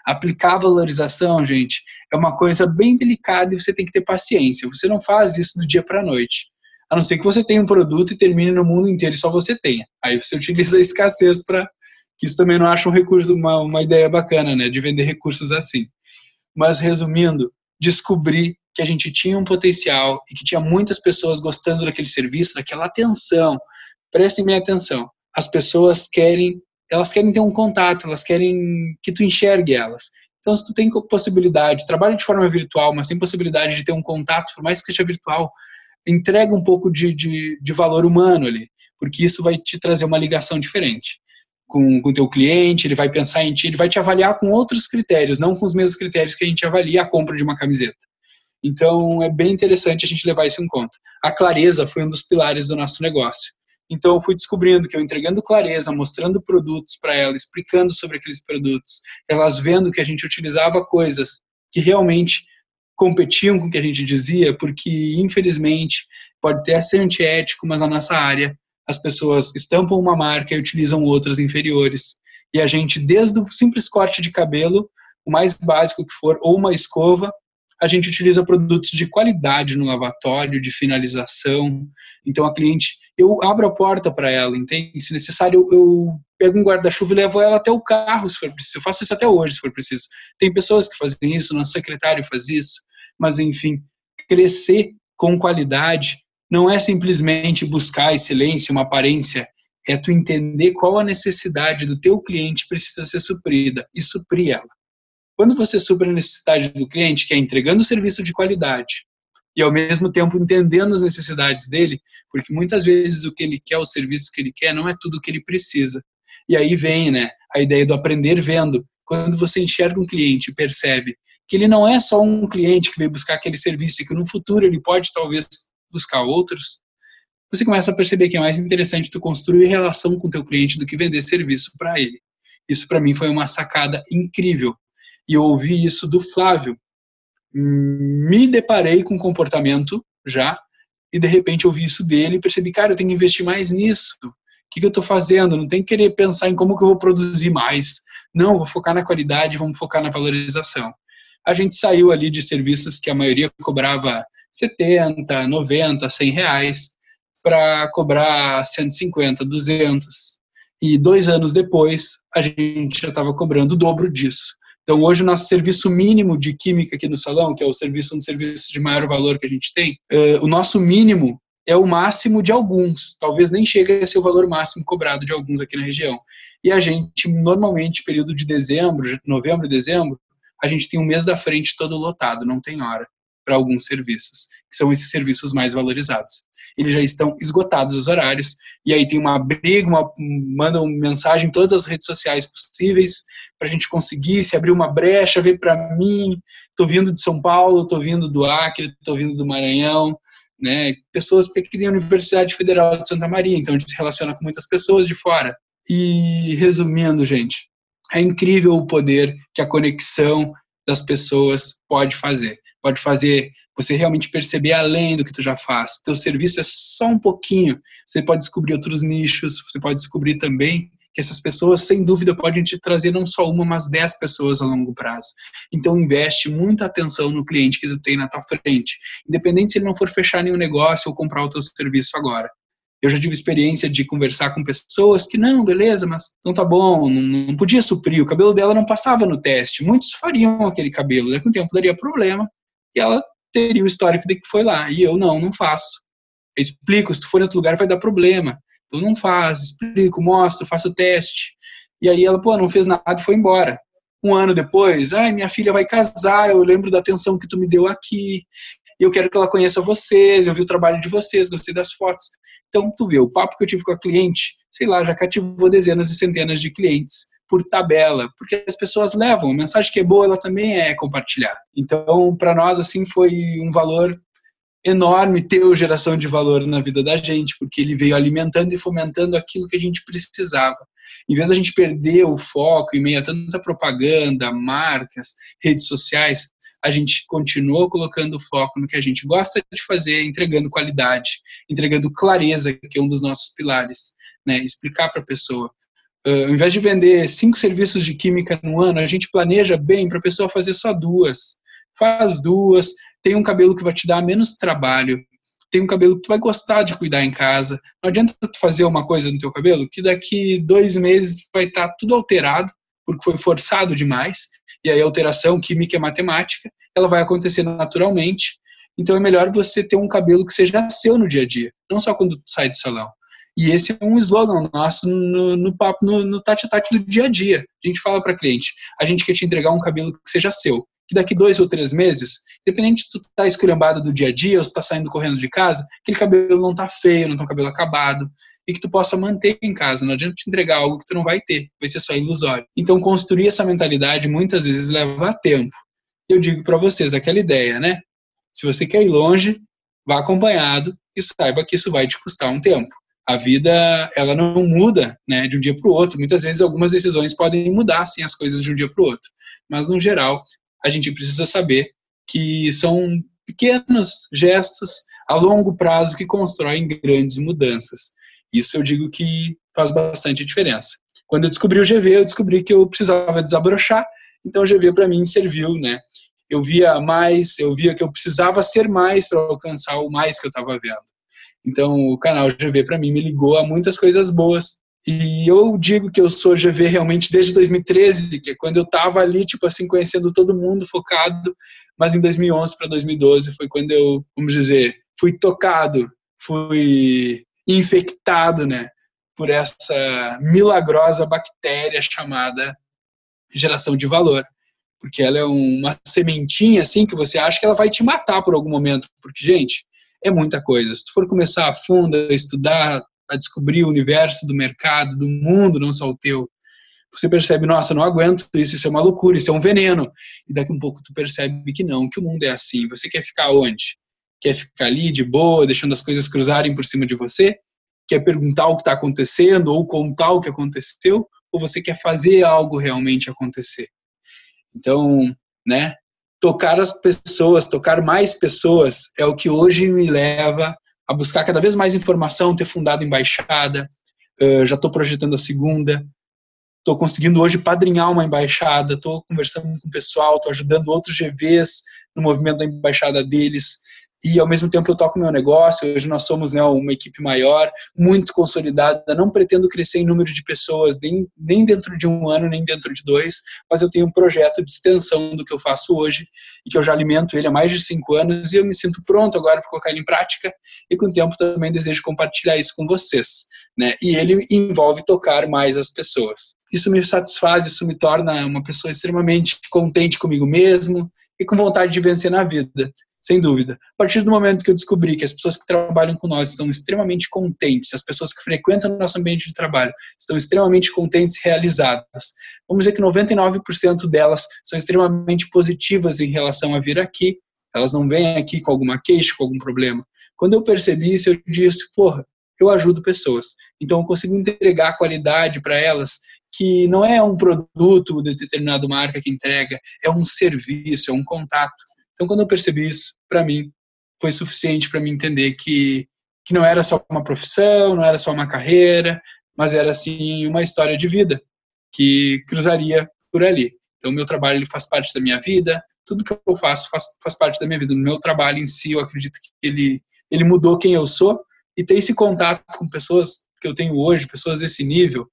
Aplicar valorização, gente, é uma coisa bem delicada e você tem que ter paciência. Você não faz isso do dia para a noite. A não ser que você tenha um produto e termine no mundo inteiro e só você tenha. Aí você utiliza a escassez para. Isso também não acha um recurso, uma, uma ideia bacana, né? De vender recursos assim. Mas resumindo, descobri que a gente tinha um potencial e que tinha muitas pessoas gostando daquele serviço, daquela atenção, prestem bem atenção. As pessoas querem, elas querem ter um contato, elas querem que tu enxergue elas. Então, se tu tem possibilidade, trabalha de forma virtual, mas tem possibilidade de ter um contato, por mais que seja virtual, entrega um pouco de, de, de valor humano ali, porque isso vai te trazer uma ligação diferente com o teu cliente, ele vai pensar em ti, ele vai te avaliar com outros critérios, não com os mesmos critérios que a gente avalia a compra de uma camiseta. Então, é bem interessante a gente levar isso em conta. A clareza foi um dos pilares do nosso negócio. Então, eu fui descobrindo que eu entregando clareza, mostrando produtos para elas, explicando sobre aqueles produtos, elas vendo que a gente utilizava coisas que realmente competiam com o que a gente dizia, porque, infelizmente, pode até ser antiético, mas na nossa área, as pessoas estampam uma marca e utilizam outras inferiores. E a gente, desde o simples corte de cabelo, o mais básico que for, ou uma escova, a gente utiliza produtos de qualidade no lavatório, de finalização. Então a cliente, eu abro a porta para ela, entende? Se necessário, eu, eu pego um guarda-chuva e levo ela até o carro, se for preciso. Eu faço isso até hoje, se for preciso. Tem pessoas que fazem isso, nosso secretário faz isso, mas enfim, crescer com qualidade não é simplesmente buscar excelência, uma aparência, é tu entender qual a necessidade do teu cliente precisa ser suprida e suprir ela. Quando você supre a necessidade do cliente, que é entregando serviço de qualidade, e ao mesmo tempo entendendo as necessidades dele, porque muitas vezes o que ele quer, o serviço que ele quer, não é tudo o que ele precisa. E aí vem né, a ideia do aprender vendo. Quando você enxerga um cliente e percebe que ele não é só um cliente que veio buscar aquele serviço e que no futuro ele pode talvez buscar outros, você começa a perceber que é mais interessante tu construir relação com teu cliente do que vender serviço para ele. Isso para mim foi uma sacada incrível, e eu ouvi isso do Flávio. Me deparei com comportamento já, e de repente eu vi isso dele e percebi, cara, eu tenho que investir mais nisso. O que, que eu estou fazendo? Não tem que querer pensar em como que eu vou produzir mais. Não, vou focar na qualidade, vamos focar na valorização. A gente saiu ali de serviços que a maioria cobrava 70, 90, 100 reais para cobrar 150, 200. E dois anos depois, a gente já estava cobrando o dobro disso. Então, hoje, o nosso serviço mínimo de química aqui no salão, que é o serviço, um serviço de maior valor que a gente tem, uh, o nosso mínimo é o máximo de alguns. Talvez nem chegue a ser o valor máximo cobrado de alguns aqui na região. E a gente, normalmente, período de dezembro, novembro, dezembro, a gente tem um mês da frente todo lotado, não tem hora para alguns serviços, que são esses serviços mais valorizados. Eles já estão esgotados os horários, e aí tem uma briga, uma, mandam mensagem em todas as redes sociais possíveis, para a gente conseguir se abrir uma brecha, ver para mim, estou vindo de São Paulo, estou vindo do Acre, estou vindo do Maranhão, né? Pessoas que têm a Universidade Federal de Santa Maria, então a gente se relaciona com muitas pessoas de fora. E resumindo, gente, é incrível o poder que a conexão das pessoas pode fazer. Pode fazer você realmente perceber além do que tu já faz. Teu serviço é só um pouquinho. Você pode descobrir outros nichos, você pode descobrir também que essas pessoas, sem dúvida, podem te trazer não só uma, mas dez pessoas a longo prazo. Então, investe muita atenção no cliente que tu tem na tua frente, independente se ele não for fechar nenhum negócio ou comprar o teu serviço agora. Eu já tive experiência de conversar com pessoas que, não, beleza, mas não tá bom, não, não podia suprir, o cabelo dela não passava no teste. Muitos fariam aquele cabelo, daqui a um tempo daria problema e ela teria o histórico de que foi lá, e eu não, não faço. Eu explico, se tu for em outro lugar vai dar problema. Então não faz, explico, mostro, faço o teste. E aí ela, pô, não fez nada e foi embora. Um ano depois, ai, minha filha vai casar, eu lembro da atenção que tu me deu aqui, eu quero que ela conheça vocês, eu vi o trabalho de vocês, gostei das fotos. Então, tu vê, o papo que eu tive com a cliente, sei lá, já cativou dezenas e centenas de clientes por tabela, porque as pessoas levam, a mensagem que é boa, ela também é compartilhada. Então, para nós, assim, foi um valor enorme ter o geração de valor na vida da gente, porque ele veio alimentando e fomentando aquilo que a gente precisava. Em vez da gente perder o foco em meio a tanta propaganda, marcas, redes sociais, a gente continuou colocando foco no que a gente gosta de fazer, entregando qualidade, entregando clareza, que é um dos nossos pilares, né? Explicar para a pessoa Uh, ao invés de vender cinco serviços de química no ano, a gente planeja bem para a pessoa fazer só duas. Faz duas, tem um cabelo que vai te dar menos trabalho, tem um cabelo que tu vai gostar de cuidar em casa. Não adianta tu fazer uma coisa no teu cabelo que daqui dois meses vai estar tá tudo alterado, porque foi forçado demais, e aí a alteração química e matemática, ela vai acontecer naturalmente. Então é melhor você ter um cabelo que seja seu no dia a dia, não só quando tu sai do salão. E esse é um slogan nosso no, no papo, no, no tati tati do dia a dia. A gente fala para cliente, a gente quer te entregar um cabelo que seja seu. Que daqui dois ou três meses, independente se tu tá esculhambado do dia a dia ou se tá saindo correndo de casa, aquele cabelo não tá feio, não tá um cabelo acabado, e que tu possa manter em casa. Não adianta te entregar algo que tu não vai ter, vai ser só ilusório. Então, construir essa mentalidade muitas vezes leva tempo. Eu digo para vocês aquela ideia, né? Se você quer ir longe, vá acompanhado e saiba que isso vai te custar um tempo a vida ela não muda né, de um dia para o outro. Muitas vezes algumas decisões podem mudar assim as coisas de um dia para o outro, mas no geral a gente precisa saber que são pequenos gestos a longo prazo que constroem grandes mudanças. Isso eu digo que faz bastante diferença. Quando eu descobri o GV, eu descobri que eu precisava desabrochar, então o GV para mim serviu, né? Eu via mais, eu via que eu precisava ser mais para alcançar o mais que eu estava vendo. Então, o canal GV para mim me ligou a muitas coisas boas. E eu digo que eu sou GV realmente desde 2013, que é quando eu estava ali, tipo assim, conhecendo todo mundo, focado. Mas em 2011 para 2012 foi quando eu, vamos dizer, fui tocado, fui infectado, né, por essa milagrosa bactéria chamada geração de valor. Porque ela é uma sementinha, assim, que você acha que ela vai te matar por algum momento. Porque, gente, é muita coisa. Se tu for começar a fundo, a estudar, a descobrir o universo do mercado, do mundo, não só o teu, você percebe, nossa, não aguento isso, isso é uma loucura, isso é um veneno. E daqui um pouco tu percebe que não, que o mundo é assim. Você quer ficar onde? Quer ficar ali de boa, deixando as coisas cruzarem por cima de você? Quer perguntar o que está acontecendo ou contar o que aconteceu? Ou você quer fazer algo realmente acontecer? Então, né? Tocar as pessoas, tocar mais pessoas, é o que hoje me leva a buscar cada vez mais informação, ter fundado embaixada, uh, já estou projetando a segunda, estou conseguindo hoje padrinhar uma embaixada, estou conversando com o pessoal, estou ajudando outros GVs no movimento da embaixada deles, e ao mesmo tempo eu toco meu negócio. Hoje nós somos né, uma equipe maior, muito consolidada. Não pretendo crescer em número de pessoas, nem, nem dentro de um ano, nem dentro de dois, mas eu tenho um projeto de extensão do que eu faço hoje e que eu já alimento ele há mais de cinco anos e eu me sinto pronto agora para colocar ele em prática e com o tempo também desejo compartilhar isso com vocês. Né? E ele envolve tocar mais as pessoas. Isso me satisfaz, isso me torna uma pessoa extremamente contente comigo mesmo e com vontade de vencer na vida sem dúvida. A partir do momento que eu descobri que as pessoas que trabalham com nós estão extremamente contentes, as pessoas que frequentam o nosso ambiente de trabalho estão extremamente contentes e realizadas, vamos dizer que 99% delas são extremamente positivas em relação a vir aqui, elas não vêm aqui com alguma queixa, com algum problema. Quando eu percebi isso, eu disse, porra, eu ajudo pessoas. Então eu consigo entregar qualidade para elas que não é um produto de determinada marca que entrega, é um serviço, é um contato. Então, quando eu percebi isso, para mim, foi suficiente para mim entender que, que não era só uma profissão, não era só uma carreira, mas era, assim, uma história de vida que cruzaria por ali. Então, meu trabalho ele faz parte da minha vida, tudo que eu faço faz, faz parte da minha vida. O meu trabalho em si, eu acredito que ele, ele mudou quem eu sou e ter esse contato com pessoas que eu tenho hoje, pessoas desse nível,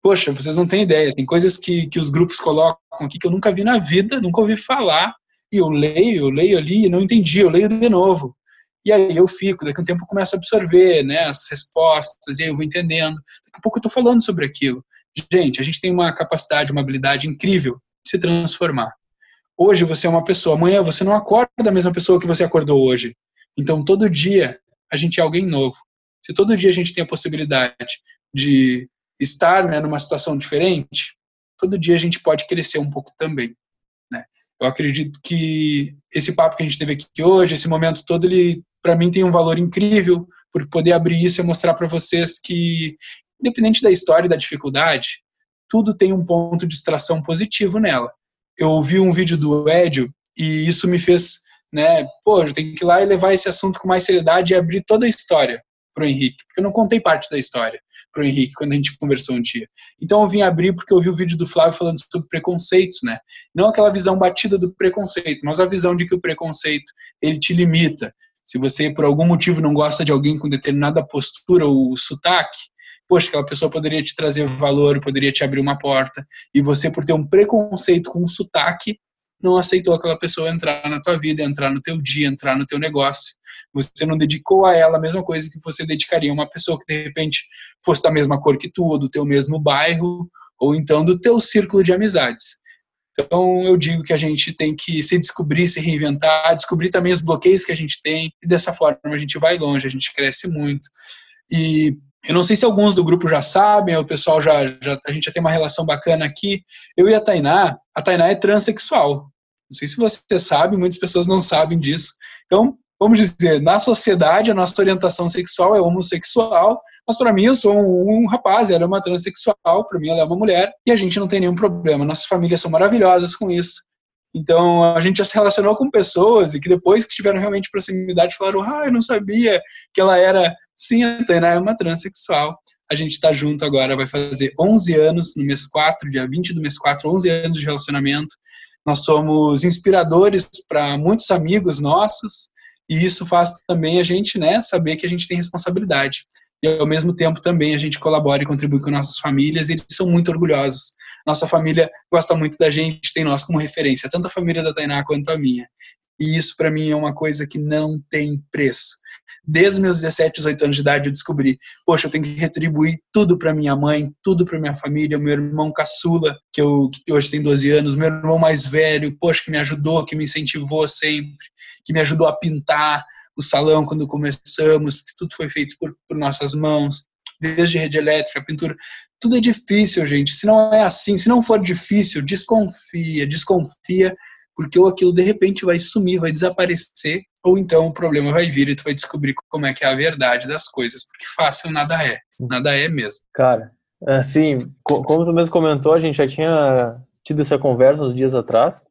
poxa, vocês não têm ideia. Tem coisas que, que os grupos colocam aqui que eu nunca vi na vida, nunca ouvi falar, e eu leio, eu leio ali e não entendi, eu leio de novo. E aí eu fico, daqui a um tempo eu começo a absorver né, as respostas, e aí eu vou entendendo. Daqui a pouco eu estou falando sobre aquilo. Gente, a gente tem uma capacidade, uma habilidade incrível de se transformar. Hoje você é uma pessoa, amanhã você não acorda da mesma pessoa que você acordou hoje. Então todo dia a gente é alguém novo. Se todo dia a gente tem a possibilidade de estar né, numa situação diferente, todo dia a gente pode crescer um pouco também. Eu acredito que esse papo que a gente teve aqui hoje, esse momento todo, ele para mim tem um valor incrível por poder abrir isso e mostrar para vocês que independente da história e da dificuldade, tudo tem um ponto de extração positivo nela. Eu vi um vídeo do Edio e isso me fez, né, pô, eu tenho que ir lá e levar esse assunto com mais seriedade e abrir toda a história pro Henrique, porque eu não contei parte da história pro Henrique quando a gente conversou um dia. Então eu vim abrir porque eu vi o vídeo do Flávio falando sobre preconceitos, né? Não aquela visão batida do preconceito, mas a visão de que o preconceito ele te limita. Se você por algum motivo não gosta de alguém com determinada postura ou sotaque, poxa, aquela pessoa poderia te trazer valor, poderia te abrir uma porta, e você, por ter um preconceito com um sotaque, não aceitou aquela pessoa entrar na tua vida, entrar no teu dia, entrar no teu negócio. Você não dedicou a ela a mesma coisa que você dedicaria a uma pessoa que de repente fosse da mesma cor que tu, ou do teu mesmo bairro, ou então do teu círculo de amizades. Então eu digo que a gente tem que se descobrir, se reinventar, descobrir também os bloqueios que a gente tem, e dessa forma a gente vai longe, a gente cresce muito. E eu não sei se alguns do grupo já sabem, o pessoal já, já a gente já tem uma relação bacana aqui. Eu e a Tainá, a Tainá é transexual. Não sei se você sabe, muitas pessoas não sabem disso. Então, vamos dizer, na sociedade a nossa orientação sexual é homossexual, mas para mim eu sou um, um, rapaz, ela é uma transexual, para mim ela é uma mulher e a gente não tem nenhum problema. Nossas famílias são maravilhosas com isso. Então a gente já se relacionou com pessoas e que depois que tiveram realmente proximidade falaram: "Ah, eu não sabia que ela era Sim, a Tainá é uma transexual. A gente está junto agora, vai fazer 11 anos no mês 4, dia 20 do mês 4, 11 anos de relacionamento. Nós somos inspiradores para muitos amigos nossos e isso faz também a gente né, saber que a gente tem responsabilidade. E ao mesmo tempo também a gente colabora e contribui com nossas famílias e eles são muito orgulhosos. Nossa família gosta muito da gente, tem nós como referência, tanto a família da Tainá quanto a minha. E isso para mim é uma coisa que não tem preço desde meus 17, 18 anos de idade, eu descobri, poxa, eu tenho que retribuir tudo para minha mãe, tudo para minha família, meu irmão caçula, que, eu, que hoje tem 12 anos, meu irmão mais velho, poxa, que me ajudou, que me incentivou sempre, que me ajudou a pintar o salão quando começamos, porque tudo foi feito por, por nossas mãos, desde rede elétrica, pintura, tudo é difícil, gente. Se não é assim, se não for difícil, desconfia, desconfia, porque ou aquilo de repente vai sumir, vai desaparecer, ou então o problema vai vir e tu vai descobrir como é que é a verdade das coisas, porque fácil nada é, nada é mesmo. Cara, assim, como tu mesmo comentou, a gente já tinha tido essa conversa uns dias atrás,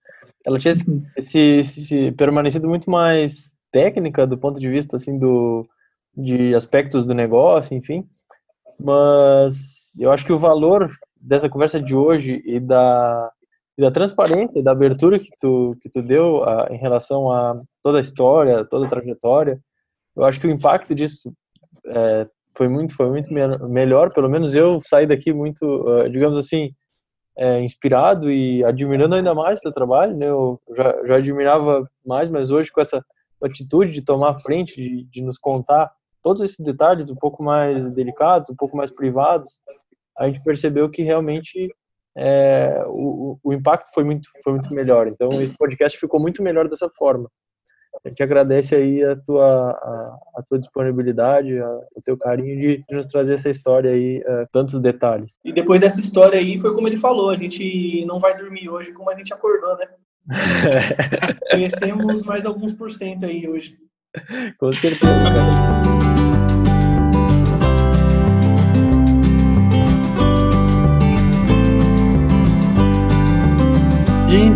ela tinha se, se permanecido muito mais técnica do ponto de vista, assim, do, de aspectos do negócio, enfim, mas eu acho que o valor dessa conversa de hoje e da e da transparência, da abertura que tu, que tu deu a, em relação a toda a história, toda a trajetória, eu acho que o impacto disso é, foi muito, foi muito me melhor. Pelo menos eu saí daqui muito, uh, digamos assim, é, inspirado e admirando ainda mais o teu trabalho. Né? Eu já, já admirava mais, mas hoje com essa atitude de tomar frente, de, de nos contar todos esses detalhes um pouco mais delicados, um pouco mais privados, a gente percebeu que realmente é, o, o impacto foi muito, foi muito melhor. Então, esse podcast ficou muito melhor dessa forma. A gente agradece aí a tua, a, a tua disponibilidade, a, o teu carinho de, de, nos trazer essa história aí, uh, tantos detalhes. E depois dessa história aí, foi como ele falou, a gente não vai dormir hoje como a gente acordou, né? Conhecemos mais alguns por cento aí hoje. Com certeza,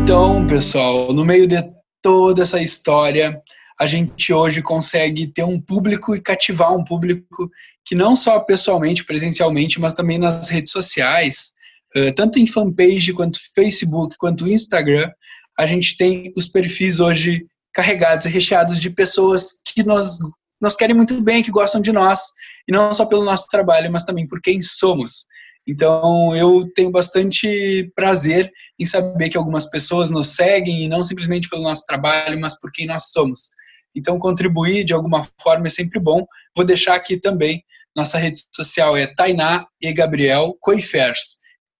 Então, pessoal, no meio de toda essa história, a gente hoje consegue ter um público e cativar um público que não só pessoalmente, presencialmente, mas também nas redes sociais, tanto em fanpage quanto Facebook, quanto Instagram, a gente tem os perfis hoje carregados e recheados de pessoas que nós, nós querem muito bem, que gostam de nós, e não só pelo nosso trabalho, mas também por quem somos. Então, eu tenho bastante prazer em saber que algumas pessoas nos seguem e não simplesmente pelo nosso trabalho, mas por quem nós somos. Então, contribuir de alguma forma é sempre bom. Vou deixar aqui também, nossa rede social é Tainá e Gabriel Coifers.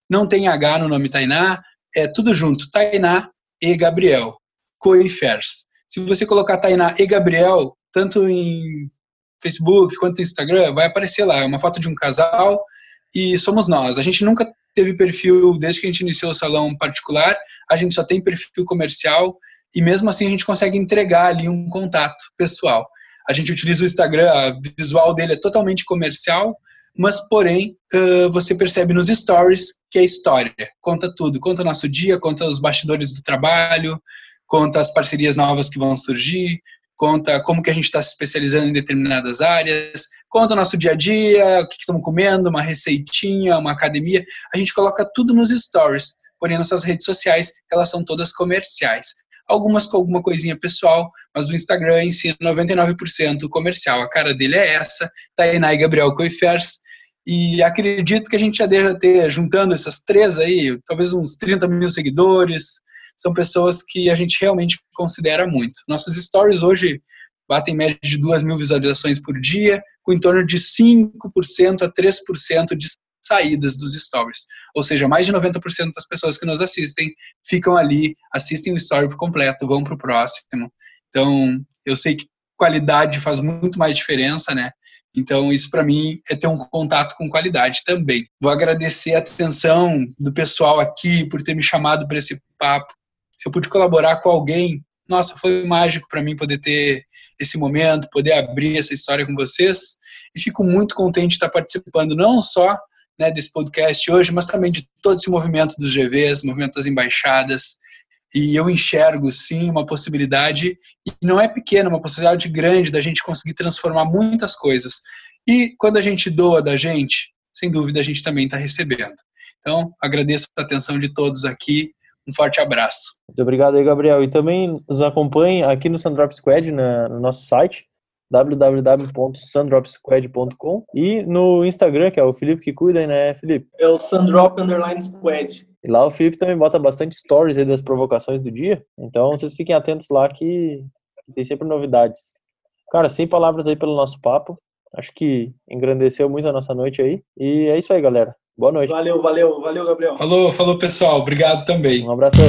Não tem H no nome Tainá, é tudo junto, Tainá e Gabriel Coifers. Se você colocar Tainá e Gabriel, tanto em Facebook quanto no Instagram, vai aparecer lá, é uma foto de um casal e somos nós. A gente nunca teve perfil, desde que a gente iniciou o salão particular, a gente só tem perfil comercial e mesmo assim a gente consegue entregar ali um contato pessoal. A gente utiliza o Instagram, a visual dele é totalmente comercial, mas porém você percebe nos stories que é história, conta tudo, conta nosso dia, conta os bastidores do trabalho, conta as parcerias novas que vão surgir, conta como que a gente está se especializando em determinadas áreas, conta o nosso dia a dia, o que, estamos comendo, uma receitinha, uma academia. A gente coloca tudo nos stories, porém nossas redes sociais, elas são todas comerciais. Algumas com alguma coisinha pessoal, mas o Instagram em si 99% comercial. A cara dele é essa, Tainá e Gabriel Coifers. E acredito que a gente já deve ter, juntando essas três aí, talvez uns 30 mil seguidores, são pessoas que a gente realmente considera muito. Nossos stories hoje batem média de 2 mil visualizações por dia, com em torno de 5% a 3% de saídas dos stories. Ou seja, mais de 90% das pessoas que nos assistem ficam ali, assistem o story completo, vão para o próximo. Então, eu sei que qualidade faz muito mais diferença, né? Então, isso para mim é ter um contato com qualidade também. Vou agradecer a atenção do pessoal aqui por ter me chamado para esse papo se eu pude colaborar com alguém, nossa, foi mágico para mim poder ter esse momento, poder abrir essa história com vocês. E fico muito contente de estar participando não só né, desse podcast hoje, mas também de todo esse movimento dos GVs, movimento das embaixadas. E eu enxergo, sim, uma possibilidade, e não é pequena, uma possibilidade grande da gente conseguir transformar muitas coisas. E quando a gente doa da gente, sem dúvida a gente também está recebendo. Então, agradeço a atenção de todos aqui um forte abraço. Muito obrigado aí, Gabriel. E também nos acompanhe aqui no Sandrop Squad, na, no nosso site, www.sandropsquad.com e no Instagram, que é o Felipe que cuida, né, Felipe? É o Sandrop Underline Squad. E lá o Felipe também bota bastante stories aí das provocações do dia, então vocês fiquem atentos lá que, que tem sempre novidades. Cara, sem palavras aí pelo nosso papo, acho que engrandeceu muito a nossa noite aí, e é isso aí, galera. Boa noite. Valeu, valeu, valeu, Gabriel. Falou, falou, pessoal. Obrigado também. Um abração.